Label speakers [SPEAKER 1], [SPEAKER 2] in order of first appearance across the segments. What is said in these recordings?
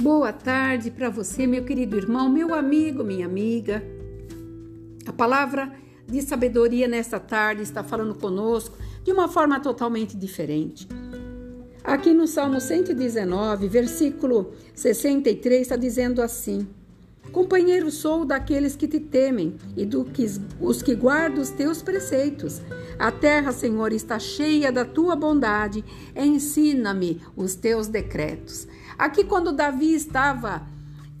[SPEAKER 1] boa tarde para você, meu querido irmão, meu amigo, minha amiga. A palavra de sabedoria nesta tarde está falando conosco de uma forma totalmente diferente. Aqui no Salmo 119, versículo 63, está dizendo assim: Companheiro sou daqueles que te temem e dos que, que guardam os teus preceitos. A terra, Senhor, está cheia da tua bondade. Ensina-me os teus decretos. Aqui, quando Davi estava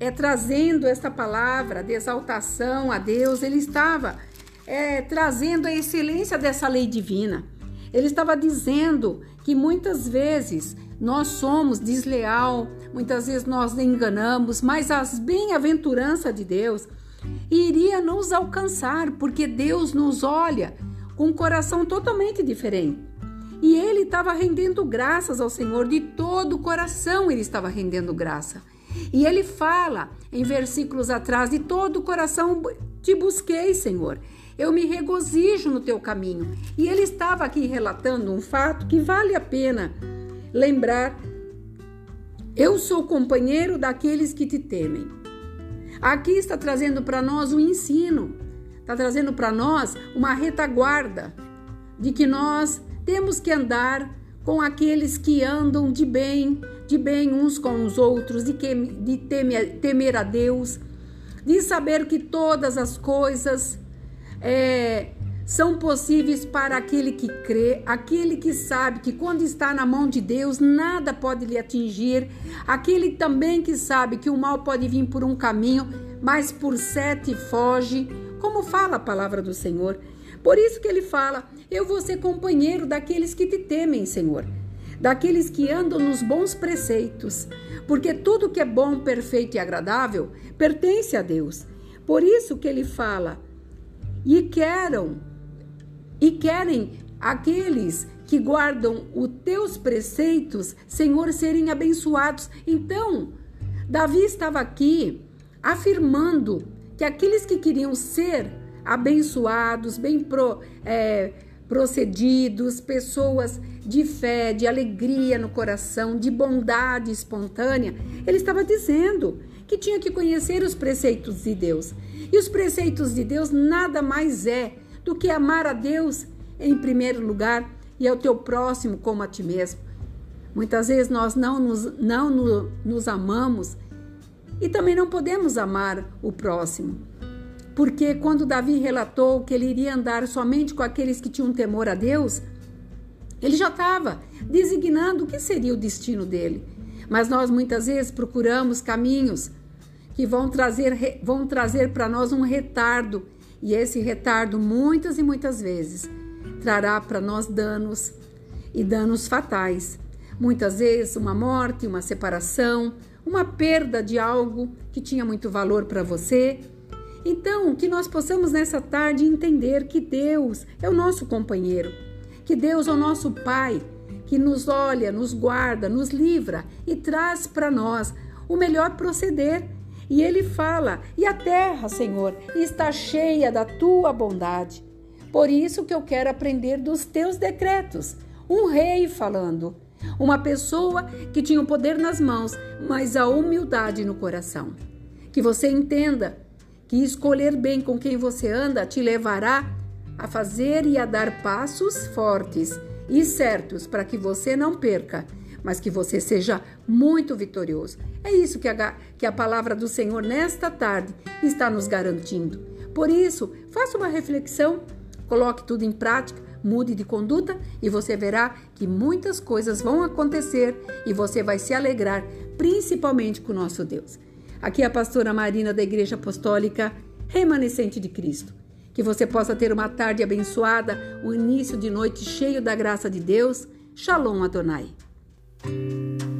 [SPEAKER 1] é, trazendo esta palavra de exaltação a Deus, ele estava é, trazendo a excelência dessa lei divina. Ele estava dizendo que muitas vezes nós somos desleal, muitas vezes nós enganamos, mas as bem-aventuranças de Deus iria nos alcançar, porque Deus nos olha com um coração totalmente diferente. E ele estava rendendo graças ao Senhor de todo o coração, ele estava rendendo graça. E ele fala em versículos atrás: de todo o coração te busquei, Senhor. Eu me regozijo no teu caminho. E ele estava aqui relatando um fato que vale a pena lembrar. Eu sou companheiro daqueles que te temem. Aqui está trazendo para nós um ensino, está trazendo para nós uma retaguarda de que nós temos que andar com aqueles que andam de bem, de bem uns com os outros, de, que, de temer, temer a Deus, de saber que todas as coisas é, são possíveis para aquele que crê, aquele que sabe que quando está na mão de Deus nada pode lhe atingir, aquele também que sabe que o mal pode vir por um caminho, mas por sete foge, como fala a palavra do Senhor. Por isso que ele fala: Eu vou ser companheiro daqueles que te temem, Senhor, daqueles que andam nos bons preceitos, porque tudo que é bom, perfeito e agradável pertence a Deus. Por isso que ele fala: E querem, e querem aqueles que guardam os teus preceitos, Senhor, serem abençoados. Então, Davi estava aqui afirmando que aqueles que queriam ser abençoados, bem pro, é, procedidos, pessoas de fé, de alegria no coração, de bondade espontânea. Ele estava dizendo que tinha que conhecer os preceitos de Deus. E os preceitos de Deus nada mais é do que amar a Deus em primeiro lugar e ao teu próximo como a ti mesmo. Muitas vezes nós não nos, não no, nos amamos e também não podemos amar o próximo. Porque quando Davi relatou que ele iria andar somente com aqueles que tinham temor a Deus, ele já estava designando o que seria o destino dele. Mas nós muitas vezes procuramos caminhos que vão trazer, vão trazer para nós um retardo, e esse retardo, muitas e muitas vezes, trará para nós danos e danos fatais. Muitas vezes, uma morte, uma separação, uma perda de algo que tinha muito valor para você então, que nós possamos nessa tarde entender que Deus é o nosso companheiro, que Deus é o nosso Pai, que nos olha, nos guarda, nos livra e traz para nós o melhor proceder. E ele fala: E a terra, Senhor, está cheia da tua bondade. Por isso que eu quero aprender dos teus decretos. Um rei falando, uma pessoa que tinha o poder nas mãos, mas a humildade no coração. Que você entenda que escolher bem com quem você anda te levará a fazer e a dar passos fortes e certos para que você não perca, mas que você seja muito vitorioso. É isso que a, que a palavra do Senhor nesta tarde está nos garantindo. Por isso, faça uma reflexão, coloque tudo em prática, mude de conduta e você verá que muitas coisas vão acontecer e você vai se alegrar, principalmente com o nosso Deus. Aqui é a pastora Marina da Igreja Apostólica Remanescente de Cristo. Que você possa ter uma tarde abençoada, um início de noite cheio da graça de Deus. Shalom Adonai. Música